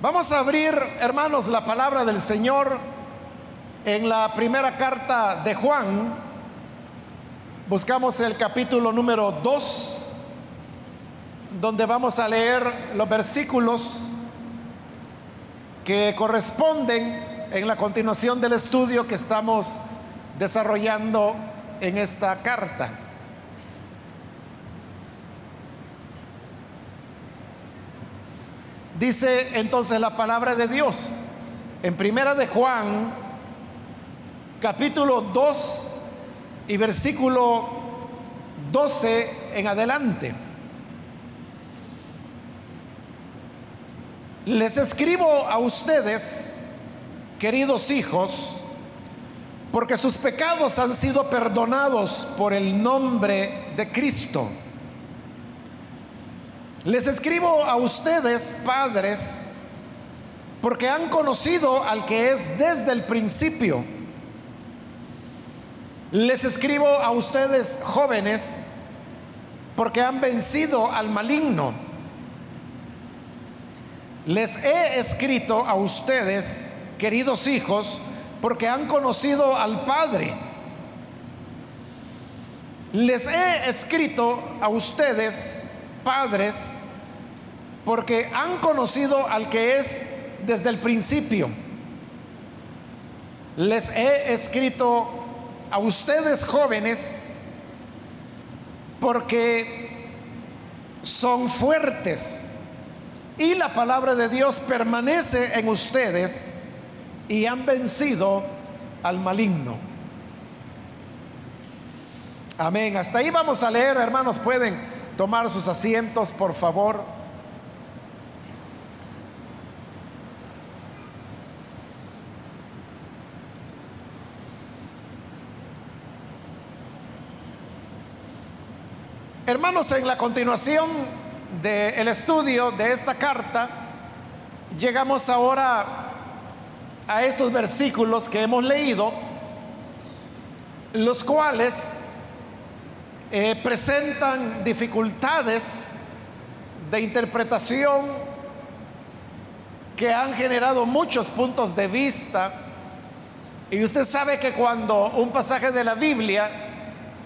Vamos a abrir, hermanos, la palabra del Señor en la primera carta de Juan. Buscamos el capítulo número 2, donde vamos a leer los versículos que corresponden en la continuación del estudio que estamos desarrollando en esta carta. Dice entonces la palabra de Dios en Primera de Juan, capítulo 2 y versículo 12 en adelante. Les escribo a ustedes, queridos hijos, porque sus pecados han sido perdonados por el nombre de Cristo. Les escribo a ustedes, padres, porque han conocido al que es desde el principio. Les escribo a ustedes, jóvenes, porque han vencido al maligno. Les he escrito a ustedes, queridos hijos, porque han conocido al Padre. Les he escrito a ustedes, padres, porque han conocido al que es desde el principio. Les he escrito a ustedes jóvenes porque son fuertes y la palabra de Dios permanece en ustedes y han vencido al maligno. Amén. Hasta ahí vamos a leer, hermanos. Pueden tomar sus asientos, por favor. Hermanos, en la continuación del estudio de esta carta, llegamos ahora a estos versículos que hemos leído, los cuales eh, presentan dificultades de interpretación que han generado muchos puntos de vista. Y usted sabe que cuando un pasaje de la Biblia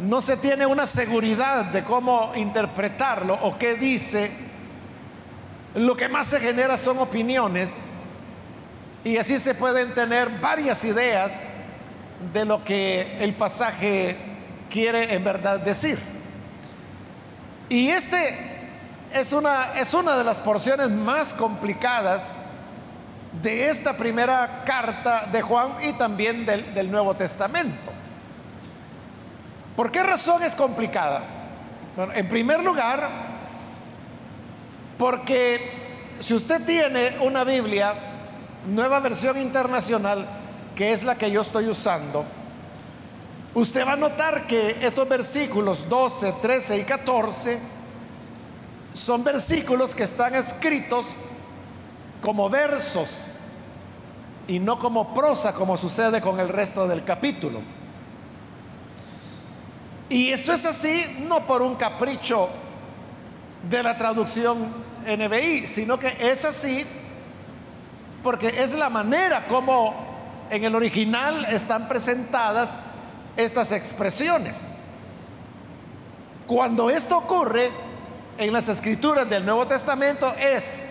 no se tiene una seguridad de cómo interpretarlo o qué dice, lo que más se genera son opiniones y así se pueden tener varias ideas de lo que el pasaje quiere en verdad decir. Y este es una, es una de las porciones más complicadas de esta primera carta de Juan y también del, del Nuevo Testamento. ¿Por qué razón es complicada? Bueno, en primer lugar, porque si usted tiene una Biblia, nueva versión internacional, que es la que yo estoy usando, usted va a notar que estos versículos 12, 13 y 14 son versículos que están escritos como versos y no como prosa como sucede con el resto del capítulo. Y esto es así no por un capricho de la traducción NBI, sino que es así porque es la manera como en el original están presentadas estas expresiones. Cuando esto ocurre en las escrituras del Nuevo Testamento es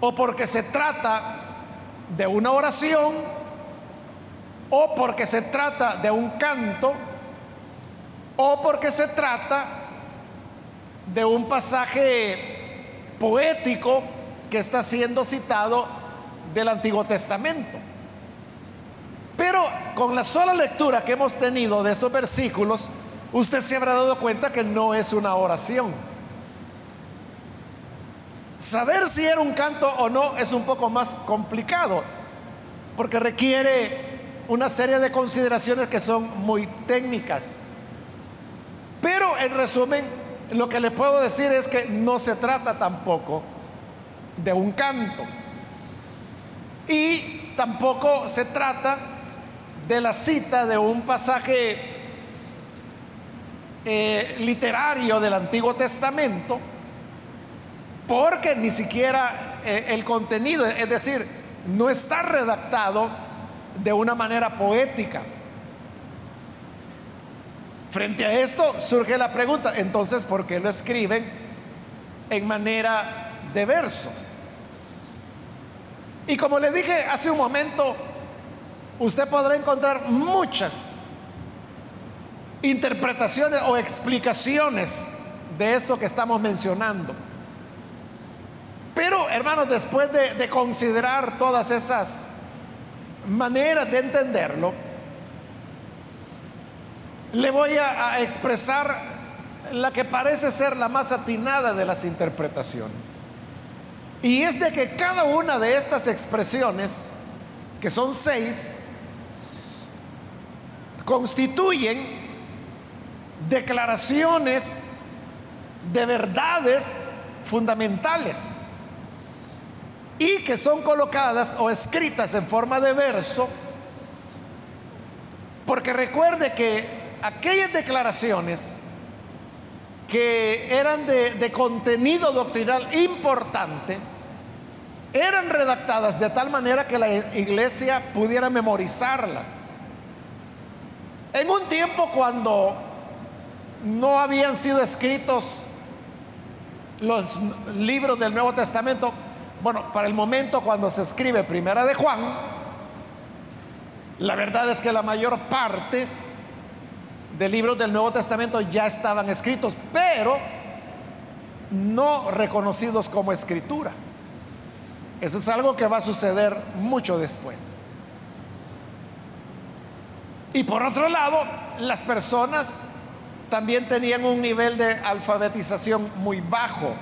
o porque se trata de una oración o porque se trata de un canto o porque se trata de un pasaje poético que está siendo citado del Antiguo Testamento. Pero con la sola lectura que hemos tenido de estos versículos, usted se habrá dado cuenta que no es una oración. Saber si era un canto o no es un poco más complicado, porque requiere una serie de consideraciones que son muy técnicas. Pero en resumen, lo que le puedo decir es que no se trata tampoco de un canto. Y tampoco se trata de la cita de un pasaje eh, literario del Antiguo Testamento, porque ni siquiera eh, el contenido, es decir, no está redactado de una manera poética. Frente a esto surge la pregunta, entonces, ¿por qué lo escriben en manera de versos? Y como le dije hace un momento, usted podrá encontrar muchas interpretaciones o explicaciones de esto que estamos mencionando. Pero, hermanos, después de, considerar todas esas maneras de entenderlo, le voy a, expresar la que parece ser la más atinada de las interpretaciones. Y es de que cada una de estas expresiones, que son seis, constituyen declaraciones de verdades fundamentales y que son colocadas o escritas en forma de verso, porque recuerde que aquellas declaraciones que eran de, contenido doctrinal importante, eran redactadas de tal manera que la iglesia pudiera memorizarlas. En un tiempo cuando no habían sido escritos los libros del Nuevo Testamento, bueno, para el momento cuando se escribe Primera de Juan, la verdad es que la mayor parte de libros del Nuevo Testamento ya estaban escritos, pero no reconocidos como escritura. Eso es algo que va a suceder mucho después. Y por otro lado, las personas también tenían un nivel de alfabetización muy bajo.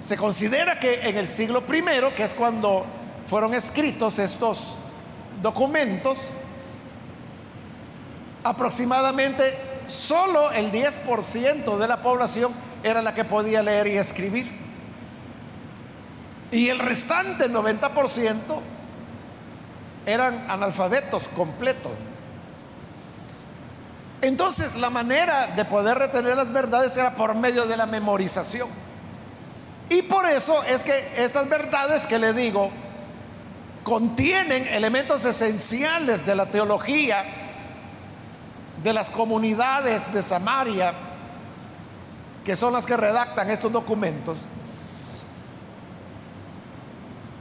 Se considera que en el siglo I, que es cuando fueron escritos estos documentos, aproximadamente solo el 10% de la población era la que podía leer y escribir. Y el restante 90% eran analfabetos completos. Entonces la manera de poder retener las verdades era por medio de la memorización. Y por eso es que estas verdades que le digo contienen elementos esenciales de la teología de las comunidades de Samaria, que son las que redactan estos documentos.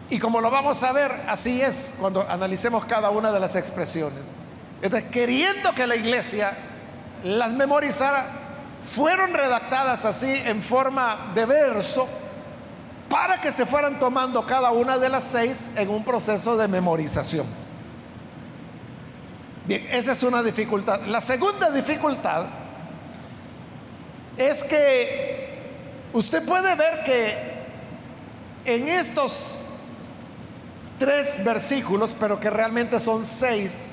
Y como lo vamos a ver, así es cuando analicemos cada una de las expresiones. Entonces, queriendo que la iglesia las memorizara, fueron redactadas así en forma de verso para que se fueran tomando cada una de las seis en un proceso de memorización. Bien, esa es una dificultad. La segunda dificultad es que usted puede ver que en estos tres versículos, pero que realmente son seis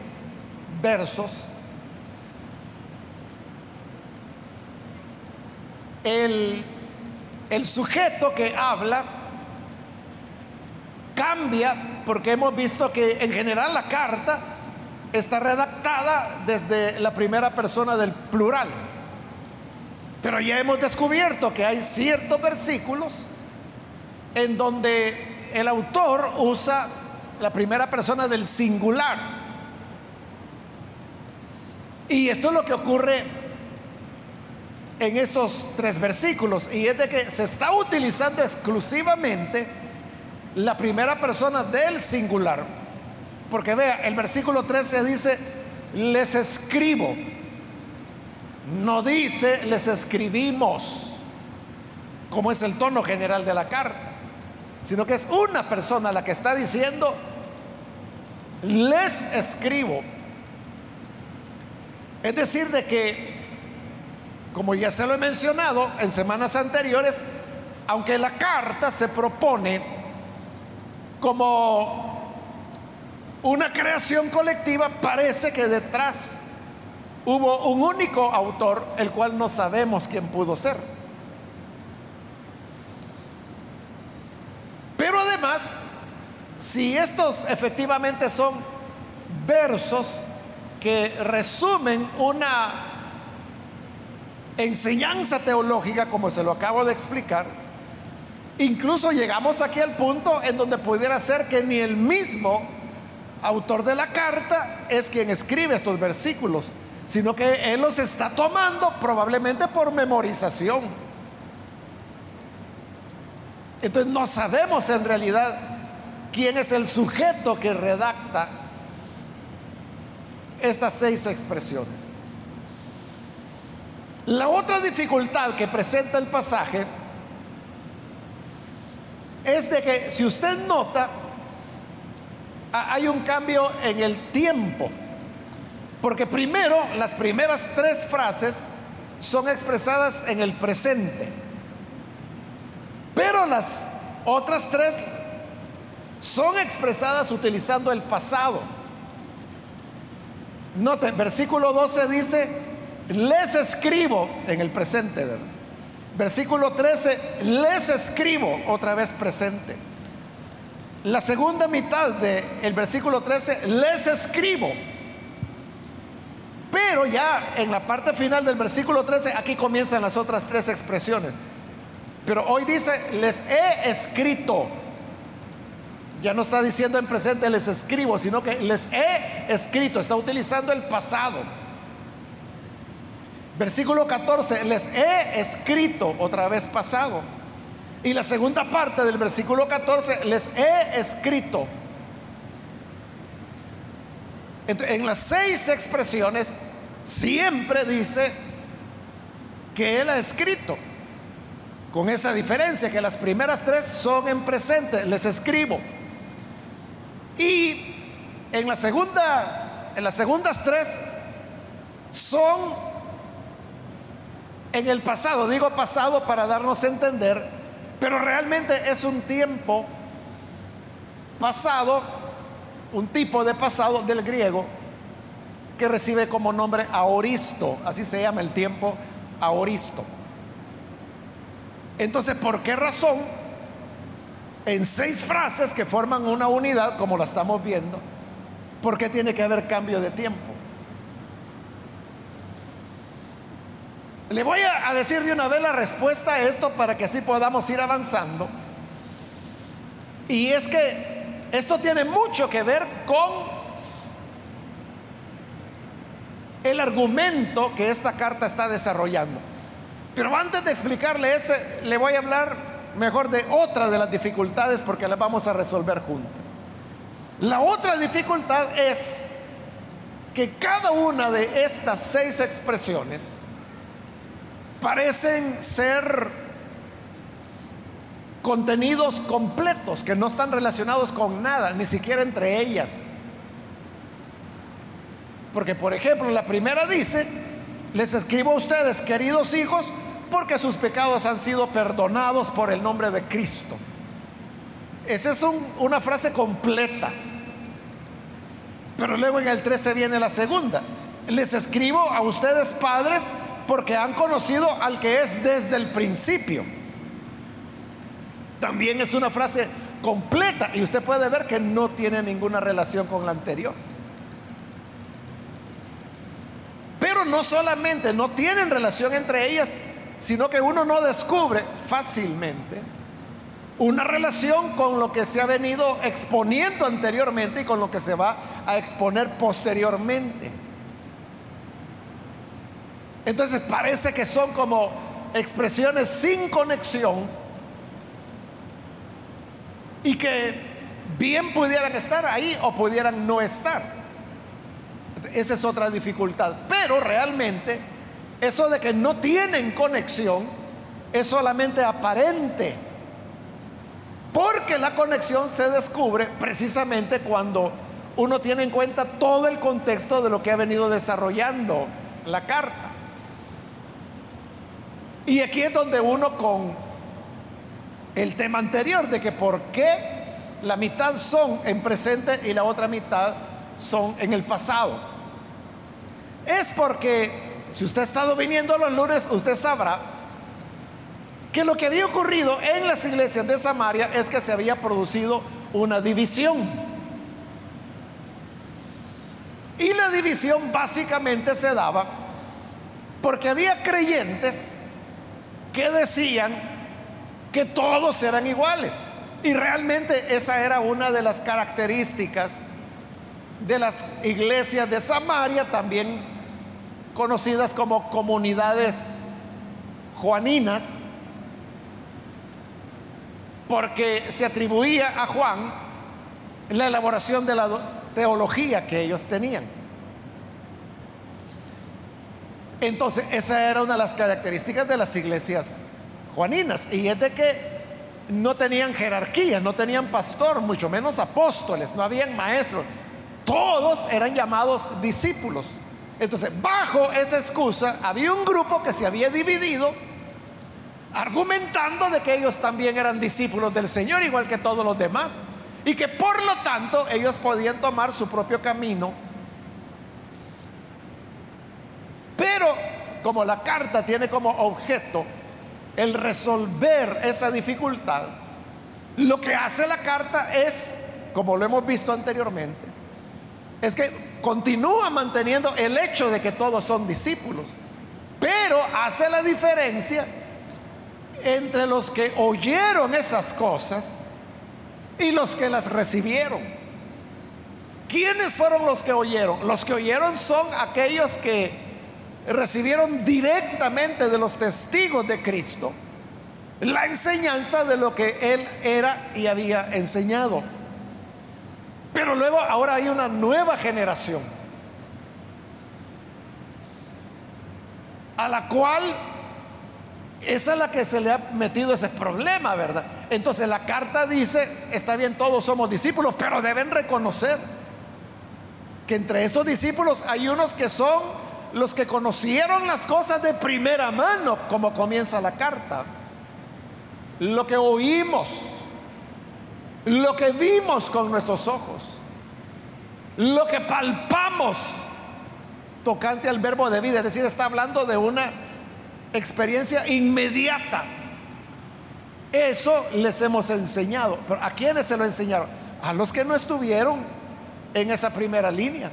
versos, el, sujeto que habla cambia porque hemos visto que en general la carta está redactada desde la primera persona del plural. Pero ya hemos descubierto que hay ciertos versículos en donde el autor usa la primera persona del singular. Y esto es lo que ocurre en estos tres versículos y es de que se está utilizando exclusivamente la primera persona del singular. Porque vea, el versículo 13 dice, les escribo. No dice, les escribimos, como es el tono general de la carta, sino que es una persona la que está diciendo, les escribo. Es decir, de que como ya se lo he mencionado en semanas anteriores, aunque la carta se propone como una creación colectiva, parece que detrás hubo un único autor, el cual no sabemos quién pudo ser. Pero si estos efectivamente son versos que resumen una enseñanza teológica, como se lo acabo de explicar, Incluso llegamos aquí al punto en donde pudiera ser que ni el mismo autor de la carta es quien escribe estos versículos, sino que él los está tomando probablemente por memorización. Entonces no sabemos en realidad quién es el sujeto que redacta estas seis expresiones. La otra dificultad que presenta el pasaje es de que si usted nota, hay un cambio en el tiempo. Porque primero, las primeras tres frases son expresadas en el presente. Pero las otras tres son expresadas utilizando el pasado. Note, versículo 12 dice, les escribo en el presente, Versículo 13, les escribo otra vez presente. La segunda mitad del versículo 13, les escribo. Pero ya en la parte final del versículo 13, aquí comienzan las otras tres expresiones. Pero hoy dice, les he escrito. Ya no está diciendo en presente les escribo, sino que les he escrito. Está utilizando el pasado. Versículo 14, les he escrito otra vez pasado. Y la segunda parte del versículo 14, les he escrito. En las seis expresiones siempre dice que él ha escrito. Con esa diferencia que las primeras tres son en presente, les escribo. Y en la segunda, en las segundas tres son en el pasado, digo pasado para darnos a entender, pero realmente es un tiempo pasado, un tipo de pasado del griego que recibe como nombre aoristo, así se llama el tiempo aoristo. Entonces, ¿por qué razón en seis frases que forman una unidad, como la estamos viendo, por qué tiene que haber cambio de tiempo? Le voy a, decir de una vez la respuesta a esto para que así podamos ir avanzando. Y es que esto tiene mucho que ver con el argumento que esta carta está desarrollando. Pero antes de explicarle ese, le voy a hablar mejor de otra de las dificultades porque las vamos a resolver juntas. La otra dificultad es que cada una de estas seis expresiones parecen ser contenidos completos que no están relacionados con nada, ni siquiera entre ellas. Porque, por ejemplo, la primera dice, les escribo a ustedes, queridos hijos, porque sus pecados han sido perdonados por el nombre de Cristo. Esa es una frase completa. Pero luego en el 13 viene la segunda. Les escribo a ustedes padres porque han conocido al que es desde el principio. También es una frase completa y usted puede ver que no tiene ninguna relación con la anterior. Pero no solamente no tienen relación entre ellas, sino que uno no descubre fácilmente una relación con lo que se ha venido exponiendo anteriormente y con lo que se va a exponer posteriormente. Entonces parece que son como expresiones sin conexión y que bien pudieran estar ahí o pudieran no estar. Esa es otra dificultad. Pero realmente eso de que no tienen conexión es solamente aparente. Porque la conexión se descubre precisamente cuando uno tiene en cuenta todo el contexto de lo que ha venido desarrollando la carta. Y aquí es donde uno con el tema anterior de que por qué la mitad son en presente y la otra mitad son en el pasado. Es porque si usted ha estado viniendo los lunes, usted sabrá que lo que había ocurrido en las iglesias de Samaria es que se había producido una división. Y la división básicamente se daba porque había creyentes que decían que todos eran iguales. Y realmente esa era una de las características de las iglesias de Samaria, también conocidas como comunidades juaninas, porque se atribuía a Juan la elaboración de la teología que ellos tenían. Entonces, esa era una de las características de las iglesias juaninas, y es de que no tenían jerarquía, no tenían pastor, mucho menos apóstoles, no habían maestros, todos eran llamados discípulos. Entonces, bajo esa excusa, había un grupo que se había dividido argumentando de que ellos también eran discípulos del Señor, igual que todos los demás, y que por lo tanto ellos podían tomar su propio camino. Pero como la carta tiene como objeto el resolver esa dificultad, lo que hace la carta es, como lo hemos visto anteriormente, es que continúa manteniendo el hecho de que todos son discípulos, pero hace la diferencia entre los que oyeron esas cosas y los que las recibieron. ¿Quiénes fueron los que oyeron? Los que oyeron son aquellos que recibieron directamente de los testigos de Cristo la enseñanza de lo que Él era y había enseñado. Pero luego ahora hay una nueva generación a la cual es la que se le ha metido ese problema, ¿verdad? Entonces la carta dice, está bien, todos somos discípulos, pero deben reconocer que entre estos discípulos hay unos que son los que conocieron las cosas de primera mano, como comienza la carta. Lo que oímos, lo que vimos con nuestros ojos, lo que palpamos tocante al verbo de vida, es decir, está hablando de una experiencia inmediata. Eso les hemos enseñado. Pero ¿a quiénes se lo enseñaron? A los que no estuvieron en esa primera línea.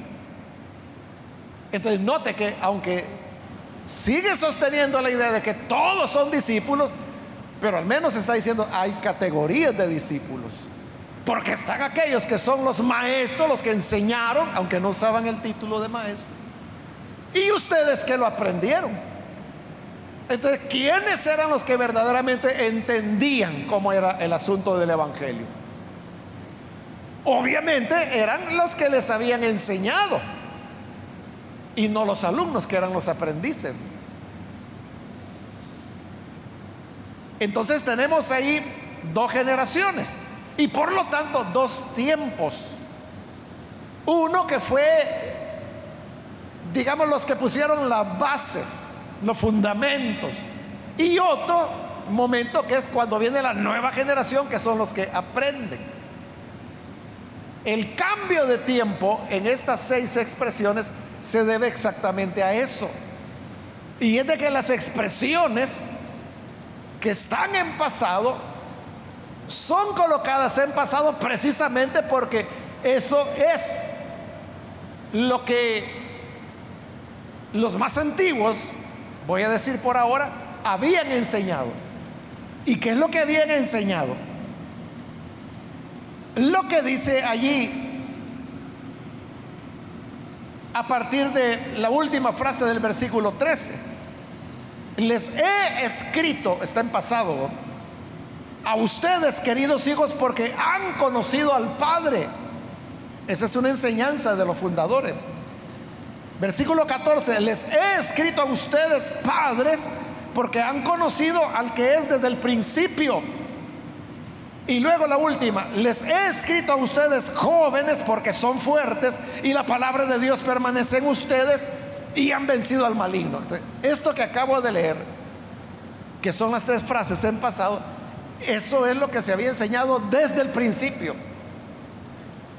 Entonces note que aunque sigue sosteniendo la idea de que todos son discípulos, pero al menos está diciendo hay categorías de discípulos. Porque están aquellos que son los maestros, los que enseñaron, aunque no usaban el título de maestro. Y ustedes que lo aprendieron. Entonces, ¿quiénes eran los que verdaderamente entendían cómo era el asunto del Evangelio? Obviamente eran los que les habían enseñado y no los alumnos que eran los aprendices. Entonces tenemos ahí dos generaciones y por lo tanto dos tiempos. Uno que fue, digamos, los que pusieron las bases, los fundamentos. Y otro momento que es cuando viene la nueva generación, que son los que aprenden. El cambio de tiempo en estas seis expresiones se debe exactamente a eso. Y es de que las expresiones que están en pasado son colocadas en pasado precisamente porque eso es lo que los más antiguos, voy a decir por ahora, habían enseñado. ¿Y qué es lo que habían enseñado? Lo que dice allí a partir de la última frase del versículo 13. Les he escrito, está en pasado, a ustedes queridos hijos porque han conocido al Padre. Esa es una enseñanza de los fundadores. Versículo 14, les he escrito a ustedes padres porque han conocido al que es desde el principio. Y luego la última, les he escrito a ustedes jóvenes porque son fuertes y la palabra de Dios permanece en ustedes y han vencido al maligno. esto que acabo de leer, que son las tres frases en pasado, eso es lo que se había enseñado desde el principio.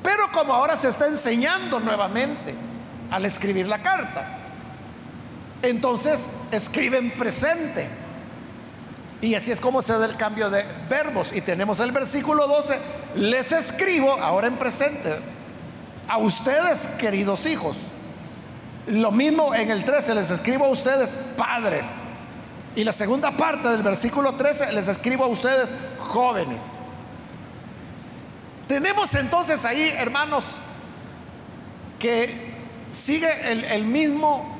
Pero como ahora se está enseñando nuevamente al escribir la carta, entonces escriben presente y así es como se da el cambio de verbos. Y tenemos el versículo 12, les escribo, ahora en presente, a ustedes, queridos hijos. Lo mismo en el 13, les escribo a ustedes, padres. Y la segunda parte del versículo 13 les escribo a ustedes, jóvenes. Tenemos entonces ahí, hermanos, que sigue el, mismo,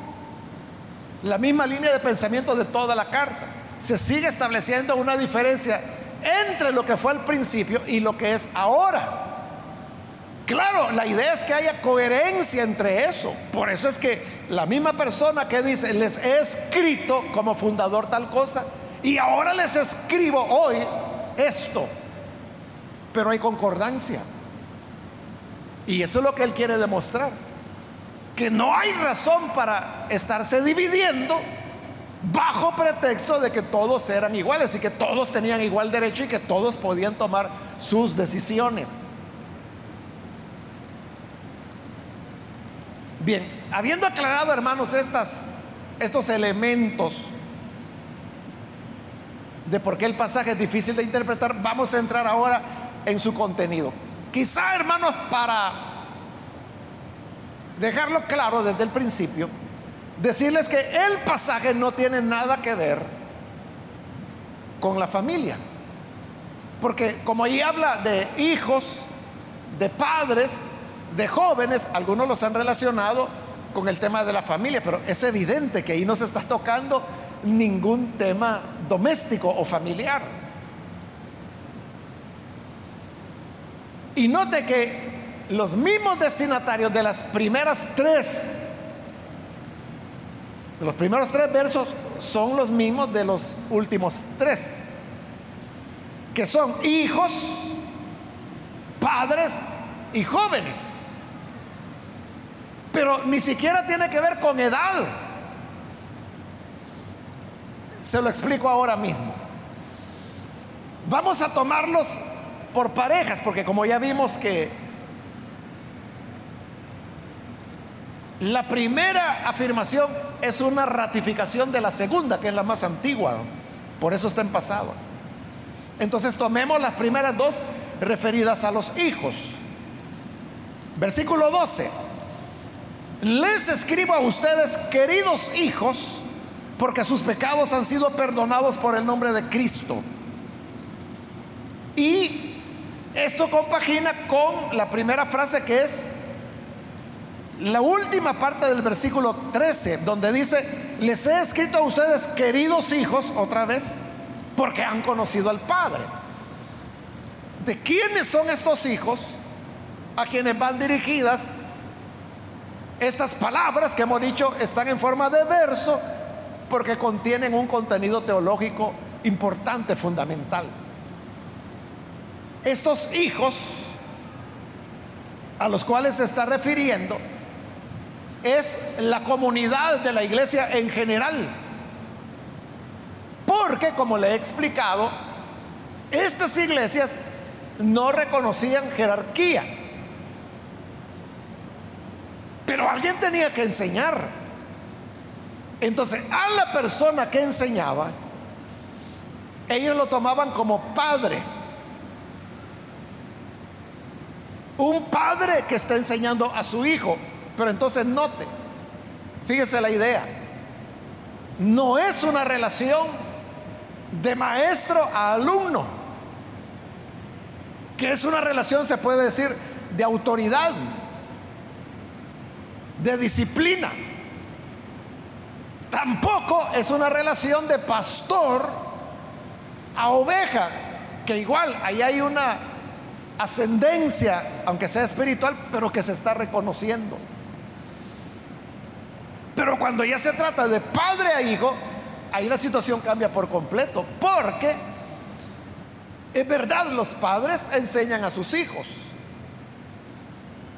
la misma línea de pensamiento de toda la carta. Se sigue estableciendo una diferencia entre lo que fue al principio y lo que es ahora. Claro, la idea es que haya coherencia entre eso. Por eso es que la misma persona que dice, les he escrito como fundador tal cosa, y ahora les escribo hoy esto. Pero hay concordancia. Y eso es lo que él quiere demostrar. Que no hay razón para estarse dividiendo bajo pretexto de que todos eran iguales y que todos tenían igual derecho y que todos podían tomar sus decisiones. Bien, habiendo aclarado, hermanos, estas, estos elementos de por qué el pasaje es difícil de interpretar, vamos a entrar ahora en su contenido. Quizá, hermanos, para dejarlo claro desde el principio, decirles que el pasaje no tiene nada que ver con la familia. Porque como ahí habla de hijos, de padres, de jóvenes, algunos los han relacionado con el tema de la familia, pero es evidente que ahí no se está tocando ningún tema doméstico o familiar. Y note que los mismos destinatarios de las primeras tres, de los primeros tres versos, son los mismos de los últimos tres, que son hijos, padres y jóvenes. Pero ni siquiera tiene que ver con edad. Se lo explico ahora mismo. Vamos a tomarlos por parejas, porque como ya vimos que la primera afirmación es una ratificación de la segunda, que es la más antigua, por eso está en pasado. Entonces tomemos las primeras dos referidas a los hijos. Versículo 12. Les escribo a ustedes, queridos hijos, porque sus pecados han sido perdonados por el nombre de Cristo. Y esto compagina con la primera frase que es la última parte del versículo 13, donde dice, les he escrito a ustedes, queridos hijos, otra vez, porque han conocido al Padre. ¿De quiénes son estos hijos a quienes van dirigidas estas palabras que hemos dicho están en forma de verso porque contienen un contenido teológico importante, fundamental. Estos hijos a los cuales se está refiriendo es la comunidad de la iglesia en general. Porque, como le he explicado, estas iglesias no reconocían jerarquía. Pero alguien tenía que enseñar. Entonces, a la persona que enseñaba, ellos lo tomaban como padre. Un padre que está enseñando a su hijo. Pero entonces note, fíjese la idea. No es una relación de maestro a alumno, que es una relación, se puede decir, de autoridad de disciplina. Tampoco es una relación de pastor a oveja, que igual ahí hay una ascendencia, aunque sea espiritual, pero que se está reconociendo. Pero cuando ya se trata de padre a hijo, ahí la situación cambia por completo, porque es verdad, los padres enseñan a sus hijos,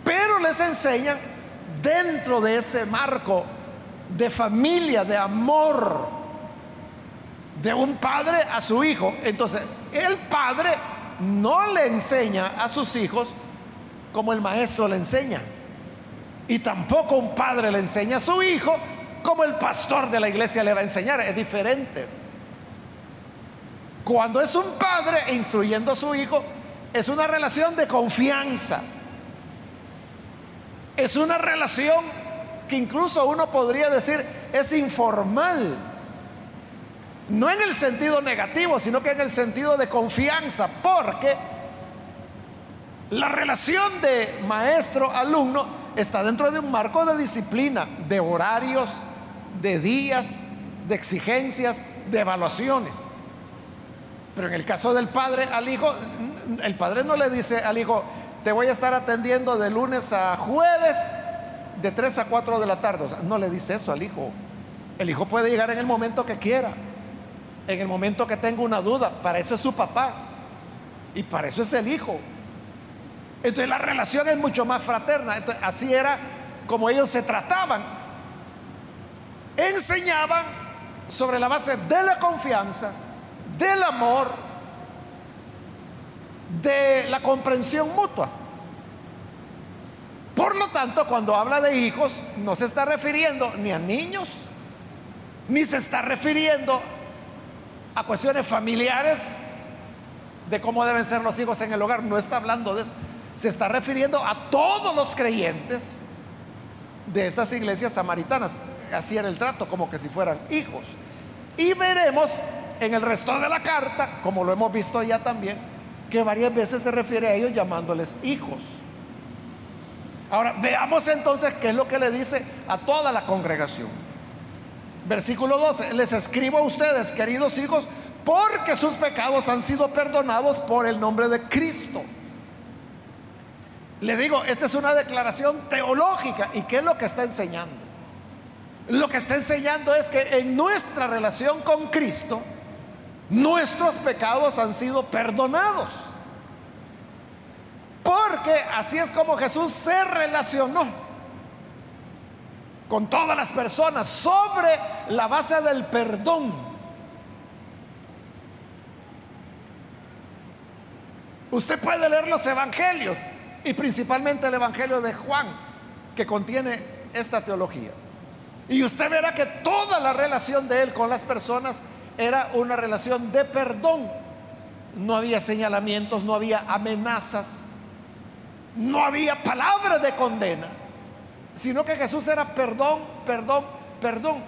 pero les enseñan dentro de ese marco de familia, de amor de un padre a su hijo. Entonces, el padre no le enseña a sus hijos como el maestro le enseña. Y tampoco un padre le enseña a su hijo como el pastor de la iglesia le va a enseñar. Es diferente. Cuando es un padre instruyendo a su hijo, es una relación de confianza es una relación que incluso uno podría decir es informal. No en el sentido negativo, sino que en el sentido de confianza, porque la relación de maestro-alumno está dentro de un marco de disciplina, de horarios, de días, de exigencias, de evaluaciones. Pero en el caso del padre al hijo, el padre no le dice al hijo, te voy a estar atendiendo de lunes a jueves de 3 a 4 de la tarde. no le dice eso al hijo. El hijo puede llegar en el momento que quiera, en el momento que tenga una duda. Para eso es su papá y para eso es el hijo. Entonces la relación es mucho más fraterna. así era como ellos se trataban. Enseñaban sobre la base de la confianza, del amor, de la comprensión mutua. Por lo tanto, cuando habla de hijos, no se está refiriendo ni a niños, ni se está refiriendo a cuestiones familiares de cómo deben ser los hijos en el hogar. No está hablando de eso. Se está refiriendo a todos los creyentes de estas iglesias samaritanas. Así era el trato, como que si fueran hijos. Y veremos en el resto de la carta, como lo hemos visto ya también, que varias veces se refiere a ellos llamándoles hijos. Ahora, veamos entonces qué es lo que le dice a toda la congregación. Versículo 12, les escribo a ustedes, queridos hijos, porque sus pecados han sido perdonados por el nombre de Cristo. Le digo, esta es una declaración teológica. ¿Y qué es lo que está enseñando? Lo que está enseñando es que en nuestra relación con Cristo, nuestros pecados han sido perdonados. Porque así es como Jesús se relacionó con todas las personas sobre la base del perdón. Usted puede leer los evangelios y principalmente el evangelio de Juan que contiene esta teología. Y usted verá que toda la relación de él con las personas era una relación de perdón. No había señalamientos, no había amenazas, no había palabras de condena, sino que Jesús era perdón, perdón, perdón.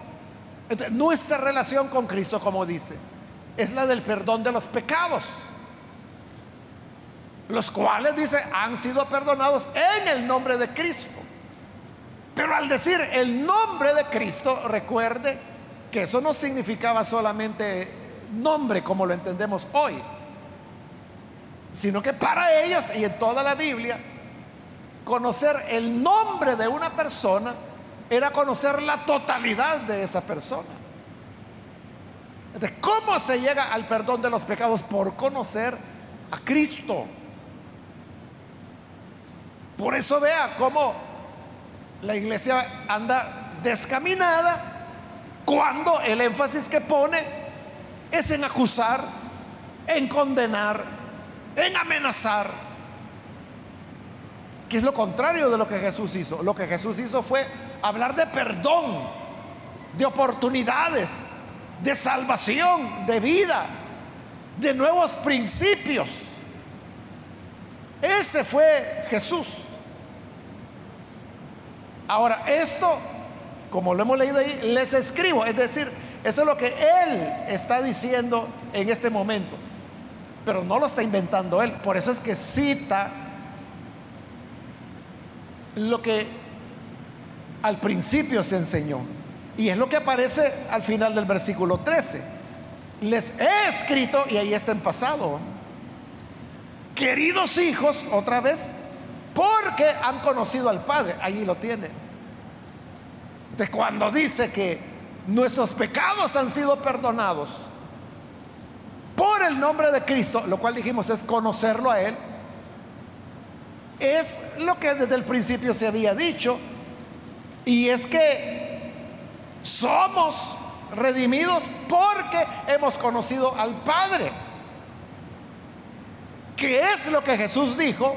Entonces, nuestra relación con Cristo, como dice, es la del perdón de los pecados, los cuales, dice, han sido perdonados en el nombre de Cristo. Pero al decir el nombre de Cristo, recuerde que eso no significaba solamente nombre como lo entendemos hoy, sino que para ellos y en toda la Biblia, conocer el nombre de una persona era conocer la totalidad de esa persona. Entonces, ¿cómo se llega al perdón de los pecados? Por conocer a Cristo. Por eso vea cómo la iglesia anda descaminada cuando el énfasis que pone es en acusar, en condenar, en amenazar que es lo contrario de lo que Jesús hizo. Lo que Jesús hizo fue hablar de perdón, de oportunidades, de salvación, de vida, de nuevos principios. Ese fue Jesús. Ahora, esto, como lo hemos leído ahí, les escribo, es decir, eso es lo que Él está diciendo en este momento, pero no lo está inventando Él, por eso es que cita lo que al principio se enseñó. Y es lo que aparece al final del versículo 13. Les he escrito, y ahí está en pasado, queridos hijos, otra vez, porque han conocido al Padre. Allí lo tiene. De cuando dice que nuestros pecados han sido perdonados por el nombre de Cristo, lo cual dijimos es conocerlo a Él es lo que desde el principio se había dicho, y es que somos redimidos porque hemos conocido al Padre. ¿Qué es lo que Jesús dijo?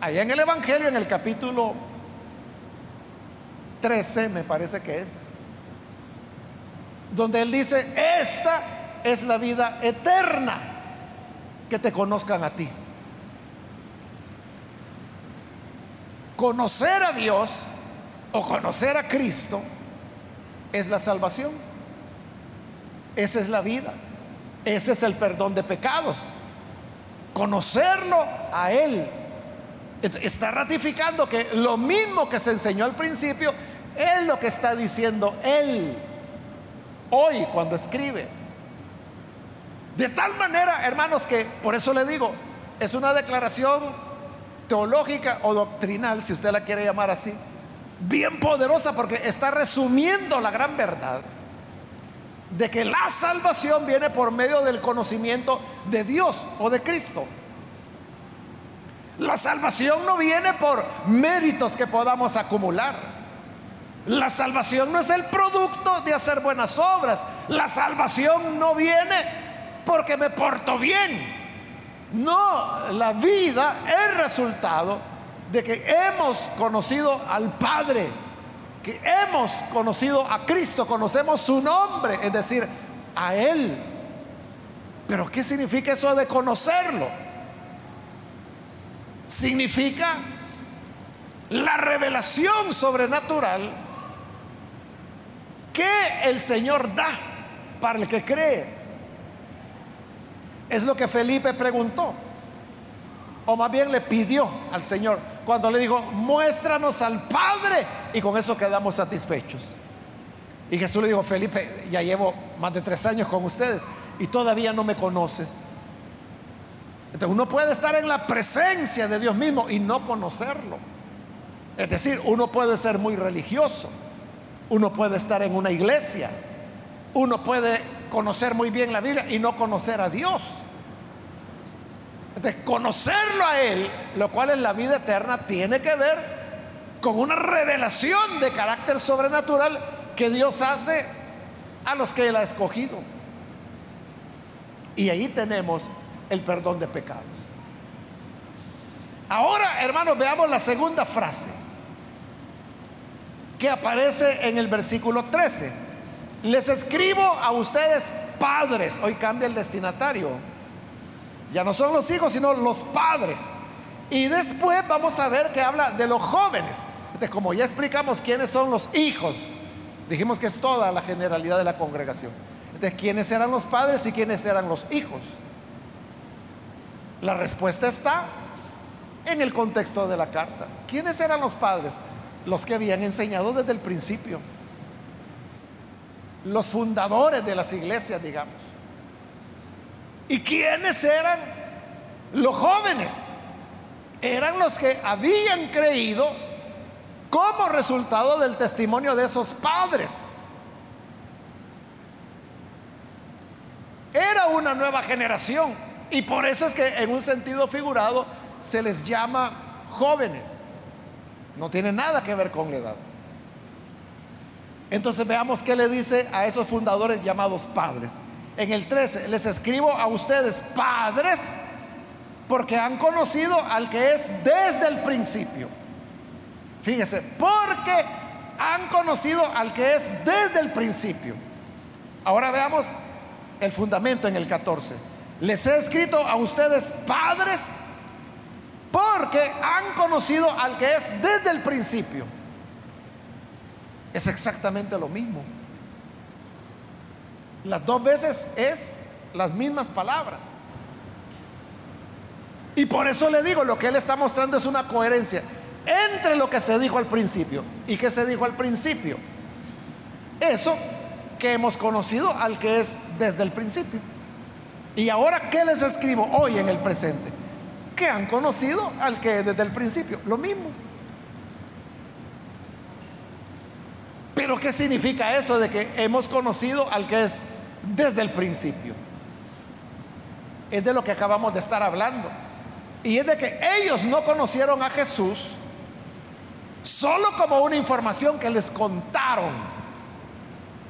Allá en el Evangelio, en el capítulo 13, me parece que es, donde Él dice, esta es la vida eterna, que te conozcan a ti. Conocer a Dios o conocer a Cristo es la salvación. Esa es la vida. Ese es el perdón de pecados. Conocerlo a Él. Está ratificando que lo mismo que se enseñó al principio es lo que está diciendo Él hoy cuando escribe. De tal manera, hermanos, que por eso le digo, es una declaración teológica o doctrinal, si usted la quiere llamar así, bien poderosa porque está resumiendo la gran verdad de que la salvación viene por medio del conocimiento de Dios o de Cristo. La salvación no viene por méritos que podamos acumular. La salvación no es el producto de hacer buenas obras. La salvación no viene porque me porto bien. No, la vida es resultado de que hemos conocido al Padre, que hemos conocido a Cristo, conocemos su nombre, es decir, a Él. Pero ¿qué significa eso de conocerlo? Significa la revelación sobrenatural que el Señor da para el que cree. Es lo que Felipe preguntó, o más bien le pidió al Señor cuando le dijo, muéstranos al Padre, y con eso quedamos satisfechos. Y Jesús le dijo, Felipe, ya llevo más de tres años con ustedes y todavía no me conoces. Entonces uno puede estar en la presencia de Dios mismo y no conocerlo. Es decir, uno puede ser muy religioso, uno puede estar en una iglesia, uno puede conocer muy bien la Biblia y no conocer a Dios. De conocerlo a Él, lo cual es la vida eterna, tiene que ver con una revelación de carácter sobrenatural que Dios hace a los que Él ha escogido. Y ahí tenemos el perdón de pecados. Ahora, hermanos, veamos la segunda frase que aparece en el versículo 13. Les escribo a ustedes padres. Hoy cambia el destinatario. Ya no son los hijos, sino los padres. Y después vamos a ver que habla de los jóvenes. Entonces, como ya explicamos quiénes son los hijos, dijimos que es toda la generalidad de la congregación. Entonces, ¿quiénes eran los padres y quiénes eran los hijos? La respuesta está en el contexto de la carta. ¿Quiénes eran los padres? Los que habían enseñado desde el principio los fundadores de las iglesias, digamos. ¿Y quiénes eran? Los jóvenes. Eran los que habían creído como resultado del testimonio de esos padres. Era una nueva generación y por eso es que en un sentido figurado se les llama jóvenes. No tiene nada que ver con la edad. Entonces veamos qué le dice a esos fundadores llamados padres. En el 13, les escribo a ustedes padres porque han conocido al que es desde el principio. Fíjese, porque han conocido al que es desde el principio. Ahora veamos el fundamento en el 14. Les he escrito a ustedes padres porque han conocido al que es desde el principio. Es exactamente lo mismo. Las dos veces es las mismas palabras. Y por eso le digo, lo que él está mostrando es una coherencia entre lo que se dijo al principio y que se dijo al principio. Eso que hemos conocido al que es desde el principio. Y ahora, ¿qué les escribo hoy en el presente? Que han conocido al que es desde el principio. Lo mismo. Pero ¿qué significa eso de que hemos conocido al que es desde el principio? Es de lo que acabamos de estar hablando. Y es de que ellos no conocieron a Jesús solo como una información que les contaron.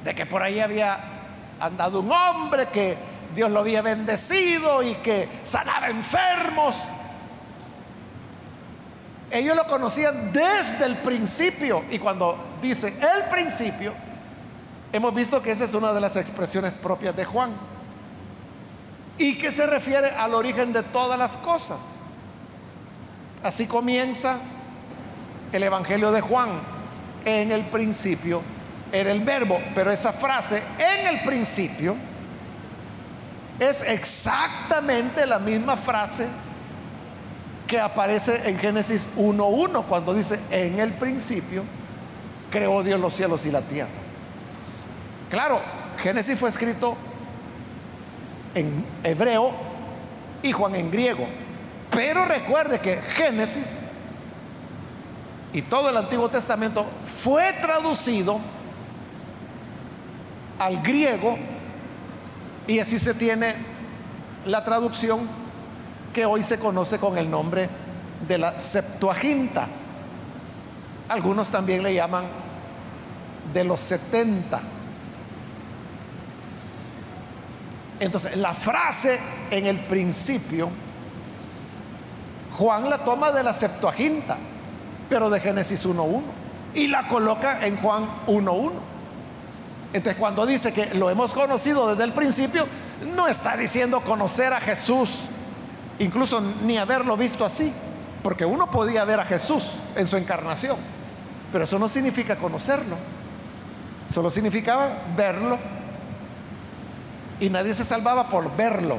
De que por ahí había andado un hombre, que Dios lo había bendecido y que sanaba enfermos. Ellos lo conocían desde el principio. Y cuando dice el principio, hemos visto que esa es una de las expresiones propias de Juan. Y que se refiere al origen de todas las cosas. Así comienza el Evangelio de Juan. En el principio era el verbo. Pero esa frase, en el principio, es exactamente la misma frase que aparece en Génesis 1.1 cuando dice, en el principio creó Dios los cielos y la tierra. Claro, Génesis fue escrito en hebreo y Juan en griego. Pero recuerde que Génesis y todo el Antiguo Testamento fue traducido al griego y así se tiene la traducción que hoy se conoce con el nombre de la Septuaginta. Algunos también le llaman de los 70. Entonces, la frase en el principio, Juan la toma de la Septuaginta, pero de Génesis 1.1, y la coloca en Juan 1.1. Entonces, cuando dice que lo hemos conocido desde el principio, no está diciendo conocer a Jesús, incluso ni haberlo visto así, porque uno podía ver a Jesús en su encarnación, pero eso no significa conocerlo, solo significaba verlo y nadie se salvaba por verlo,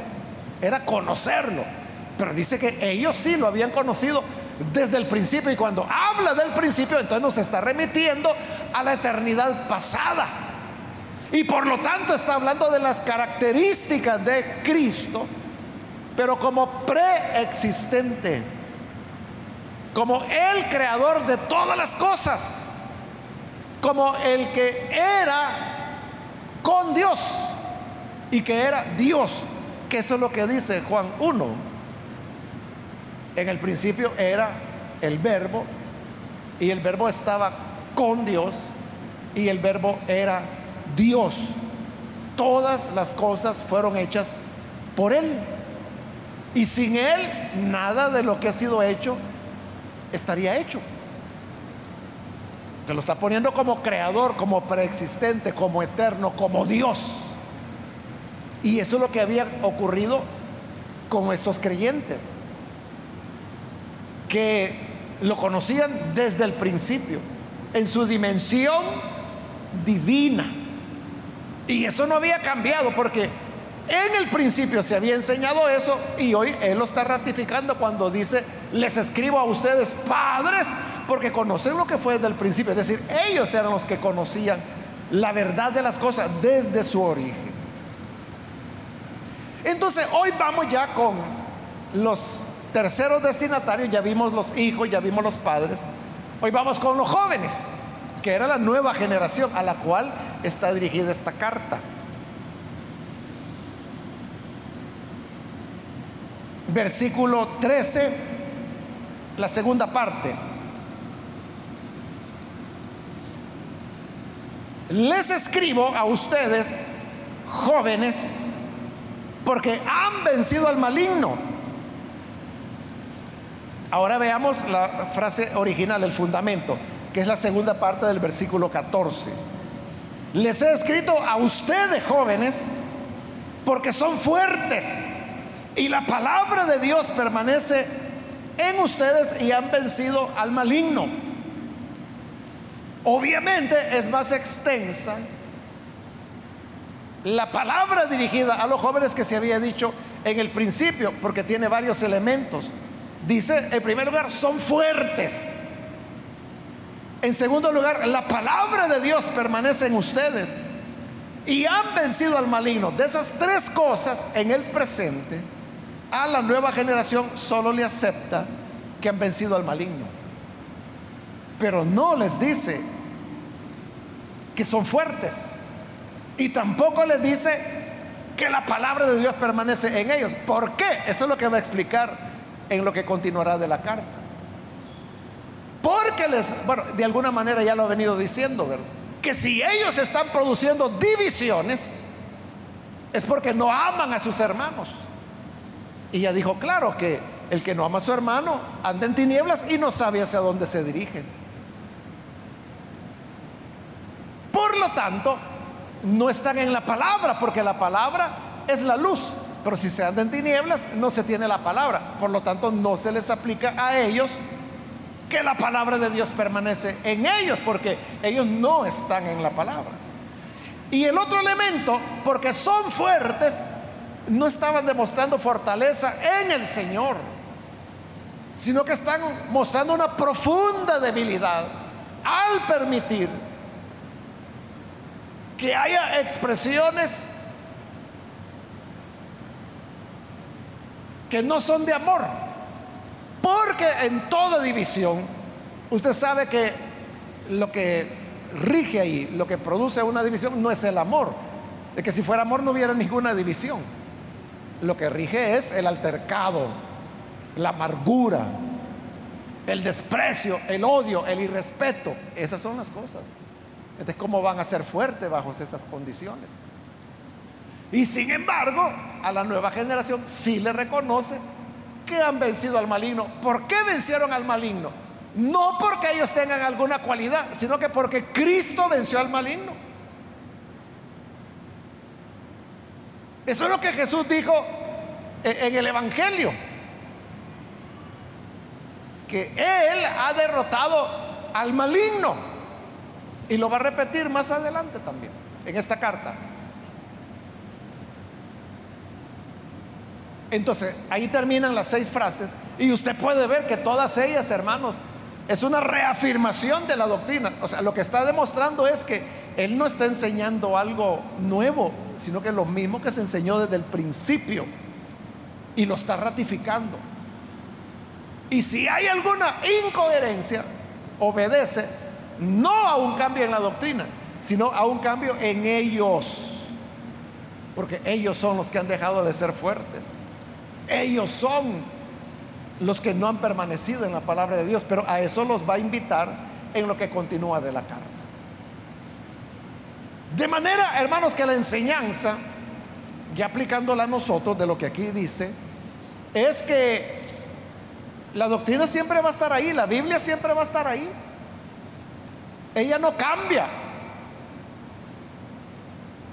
era conocerlo. Pero dice que ellos sí lo habían conocido desde el principio y cuando habla del principio, entonces nos está remitiendo a la eternidad pasada. Y por lo tanto está hablando de las características de Cristo, pero como preexistente, como el creador de todas las cosas, como el que era con Dios y que era Dios, que eso es lo que dice Juan 1. En el principio era el verbo y el verbo estaba con Dios y el verbo era Dios. Todas las cosas fueron hechas por Él. Y sin Él, nada de lo que ha sido hecho estaría hecho. Te lo está poniendo como creador, como preexistente, como eterno, como Dios. Y eso es lo que había ocurrido con estos creyentes, que lo conocían desde el principio, en su dimensión divina. Y eso no había cambiado porque en el principio se había enseñado eso y hoy Él lo está ratificando cuando dice, les escribo a ustedes padres porque conocen lo que fue desde el principio. Es decir, ellos eran los que conocían la verdad de las cosas desde su origen. Entonces, hoy vamos ya con los terceros destinatarios, ya vimos los hijos, ya vimos los padres. Hoy vamos con los jóvenes, que era la nueva generación a la cual está dirigida esta carta. Versículo 13, la segunda parte. Les escribo a ustedes, jóvenes, porque han vencido al maligno. Ahora veamos la frase original, el fundamento, que es la segunda parte del versículo 14. Les he escrito a ustedes jóvenes porque son fuertes y la palabra de Dios permanece en ustedes y han vencido al maligno. Obviamente es más extensa la palabra dirigida a los jóvenes que se había dicho en el principio, porque tiene varios elementos. Dice, en primer lugar, son fuertes. En segundo lugar, la palabra de Dios permanece en ustedes y han vencido al maligno. De esas tres cosas en el presente, a la nueva generación solo le acepta que han vencido al maligno. Pero no les dice que son fuertes. Y tampoco les dice que la palabra de Dios permanece en ellos. ¿Por qué? Eso es lo que va a explicar en lo que continuará de la carta. Porque les, bueno, de alguna manera ya lo ha venido diciendo, ¿verdad? Que si ellos están produciendo divisiones, es porque no aman a sus hermanos. Y ya dijo, claro, que el que no ama a su hermano anda en tinieblas y no sabe hacia dónde se dirigen. Por lo tanto, no están en la palabra, porque la palabra es la luz. Pero si se anda en tinieblas, no se tiene la palabra. Por lo tanto, no se les aplica a ellos que la palabra de Dios permanece en ellos, porque ellos no están en la palabra. Y el otro elemento, porque son fuertes, no estaban demostrando fortaleza en el Señor, sino que están mostrando una profunda debilidad al permitir que haya expresiones que no son de amor. Porque en toda división, usted sabe que lo que rige ahí, lo que produce una división, no es el amor. De que si fuera amor no hubiera ninguna división. Lo que rige es el altercado, la amargura, el desprecio, el odio, el irrespeto. Esas son las cosas. Entonces, ¿cómo van a ser fuertes bajo esas condiciones? Y sin embargo, a la nueva generación sí le reconoce que han vencido al maligno. ¿Por qué vencieron al maligno? No porque ellos tengan alguna cualidad, sino que porque Cristo venció al maligno. Eso es lo que Jesús dijo en el Evangelio. Que Él ha derrotado al maligno. Y lo va a repetir más adelante también, en esta carta. Entonces, ahí terminan las seis frases y usted puede ver que todas ellas, hermanos, es una reafirmación de la doctrina. O sea, lo que está demostrando es que Él no está enseñando algo nuevo, sino que lo mismo que se enseñó desde el principio y lo está ratificando. Y si hay alguna incoherencia, obedece no a un cambio en la doctrina, sino a un cambio en ellos. Porque ellos son los que han dejado de ser fuertes. Ellos son los que no han permanecido en la palabra de Dios, pero a eso los va a invitar en lo que continúa de la carta. De manera, hermanos, que la enseñanza, ya aplicándola a nosotros de lo que aquí dice, es que la doctrina siempre va a estar ahí, la Biblia siempre va a estar ahí. Ella no cambia.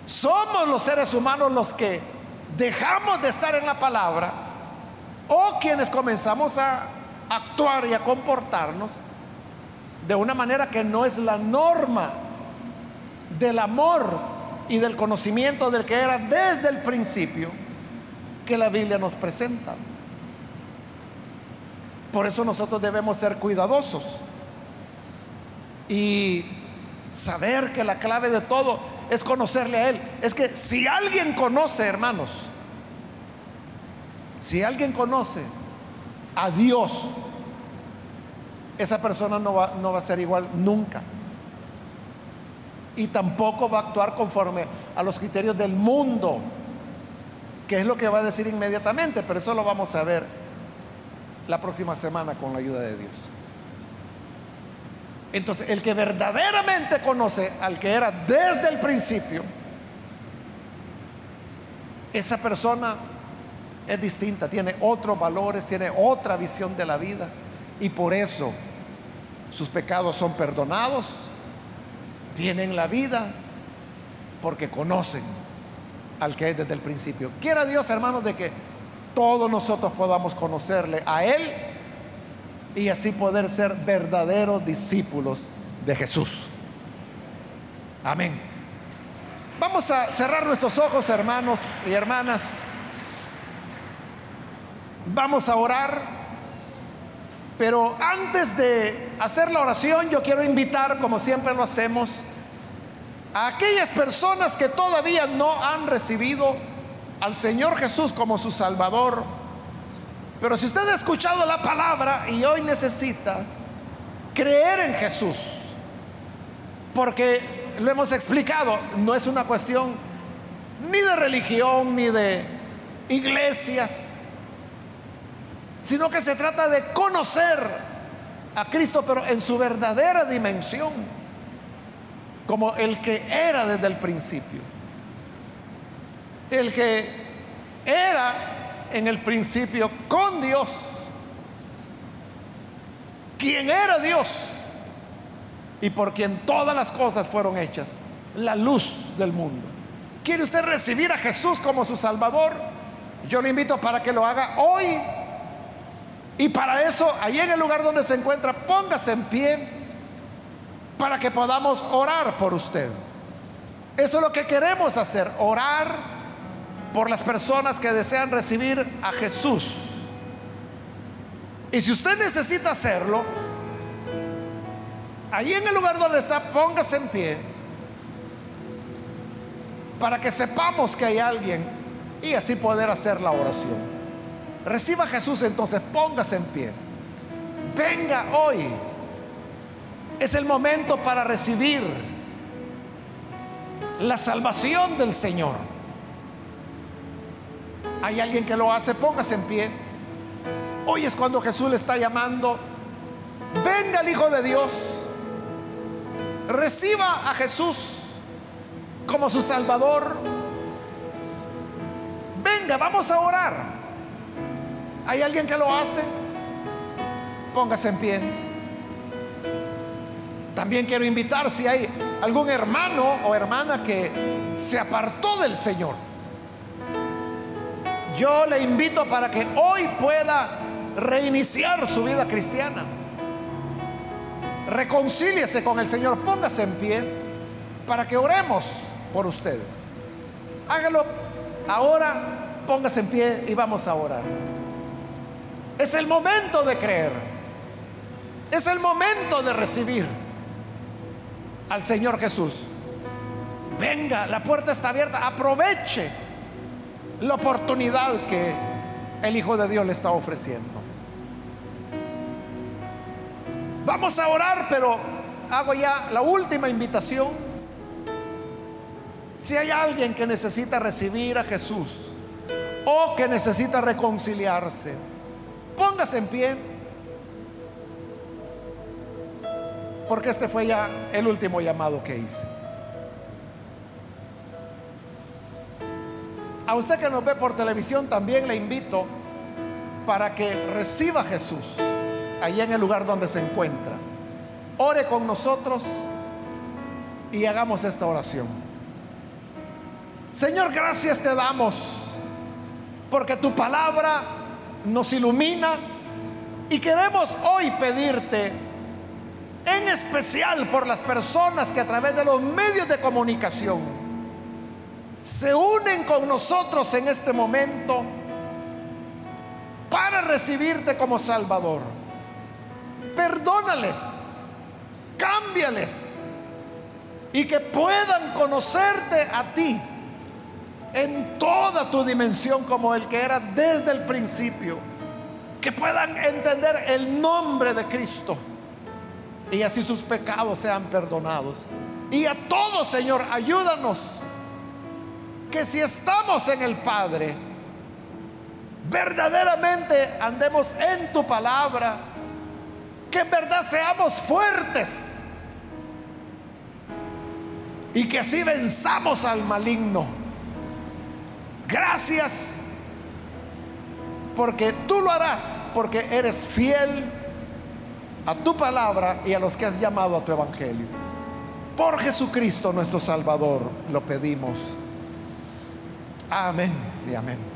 Somos los seres humanos los que dejamos de estar en la palabra o quienes comenzamos a actuar y a comportarnos de una manera que no es la norma del amor y del conocimiento del que era desde el principio que la Biblia nos presenta. Por eso nosotros debemos ser cuidadosos y saber que la clave de todo es conocerle a Él. Es que si alguien conoce, hermanos, si alguien conoce a Dios, esa persona no va, no va a ser igual nunca. Y tampoco va a actuar conforme a los criterios del mundo, que es lo que va a decir inmediatamente, pero eso lo vamos a ver la próxima semana con la ayuda de Dios. Entonces, el que verdaderamente conoce al que era desde el principio, esa persona es distinta, tiene otros valores, tiene otra visión de la vida y por eso sus pecados son perdonados, tienen la vida porque conocen al que es desde el principio. Quiera Dios, hermanos, de que todos nosotros podamos conocerle a Él y así poder ser verdaderos discípulos de Jesús. Amén. Vamos a cerrar nuestros ojos, hermanos y hermanas. Vamos a orar. Pero antes de hacer la oración, yo quiero invitar, como siempre lo hacemos, a aquellas personas que todavía no han recibido al Señor Jesús como su Salvador pero si usted ha escuchado la palabra y hoy necesita creer en Jesús, porque lo hemos explicado, no es una cuestión ni de religión ni de iglesias, sino que se trata de conocer a Cristo, pero en su verdadera dimensión, como el que era desde el principio, el que era en el principio con Dios, quien era Dios y por quien todas las cosas fueron hechas, la luz del mundo. ¿Quiere usted recibir a Jesús como su Salvador? Yo le invito para que lo haga hoy. Y para eso, ahí en el lugar donde se encuentra, póngase en pie para que podamos orar por usted. Eso es lo que queremos hacer, orar por las personas que desean recibir a Jesús. Y si usted necesita hacerlo, ahí en el lugar donde está, póngase en pie para que sepamos que hay alguien y así poder hacer la oración. Reciba a Jesús entonces, póngase en pie. Venga hoy. Es el momento para recibir la salvación del Señor. Hay alguien que lo hace, póngase en pie. Hoy es cuando Jesús le está llamando. Venga el Hijo de Dios. Reciba a Jesús como su Salvador. Venga, vamos a orar. ¿Hay alguien que lo hace? Póngase en pie. También quiero invitar si hay algún hermano o hermana que se apartó del Señor. Yo le invito para que hoy pueda reiniciar su vida cristiana. Reconcíliese con el Señor, póngase en pie para que oremos por usted. Hágalo ahora, póngase en pie y vamos a orar. Es el momento de creer. Es el momento de recibir al Señor Jesús. Venga, la puerta está abierta. Aproveche la oportunidad que el Hijo de Dios le está ofreciendo. Vamos a orar, pero hago ya la última invitación. Si hay alguien que necesita recibir a Jesús o que necesita reconciliarse, póngase en pie porque este fue ya el último llamado que hice. A usted que nos ve por televisión también le invito para que reciba a Jesús allí en el lugar donde se encuentra. Ore con nosotros y hagamos esta oración. Señor, gracias te damos porque tu palabra nos ilumina y queremos hoy pedirte en especial por las personas que a través de los medios de comunicación se unen con nosotros en este momento para recibirte como Salvador. Perdónales, cámbiales y que puedan conocerte a ti en toda tu dimensión como el que era desde el principio. Que puedan entender el nombre de Cristo y así sus pecados sean perdonados. Y a todos, Señor, ayúdanos que si estamos en el Padre, verdaderamente andemos en tu palabra, que en verdad seamos fuertes y que así venzamos al maligno. Gracias porque tú lo harás, porque eres fiel a tu palabra y a los que has llamado a tu evangelio. Por Jesucristo nuestro Salvador lo pedimos. Amén y amén.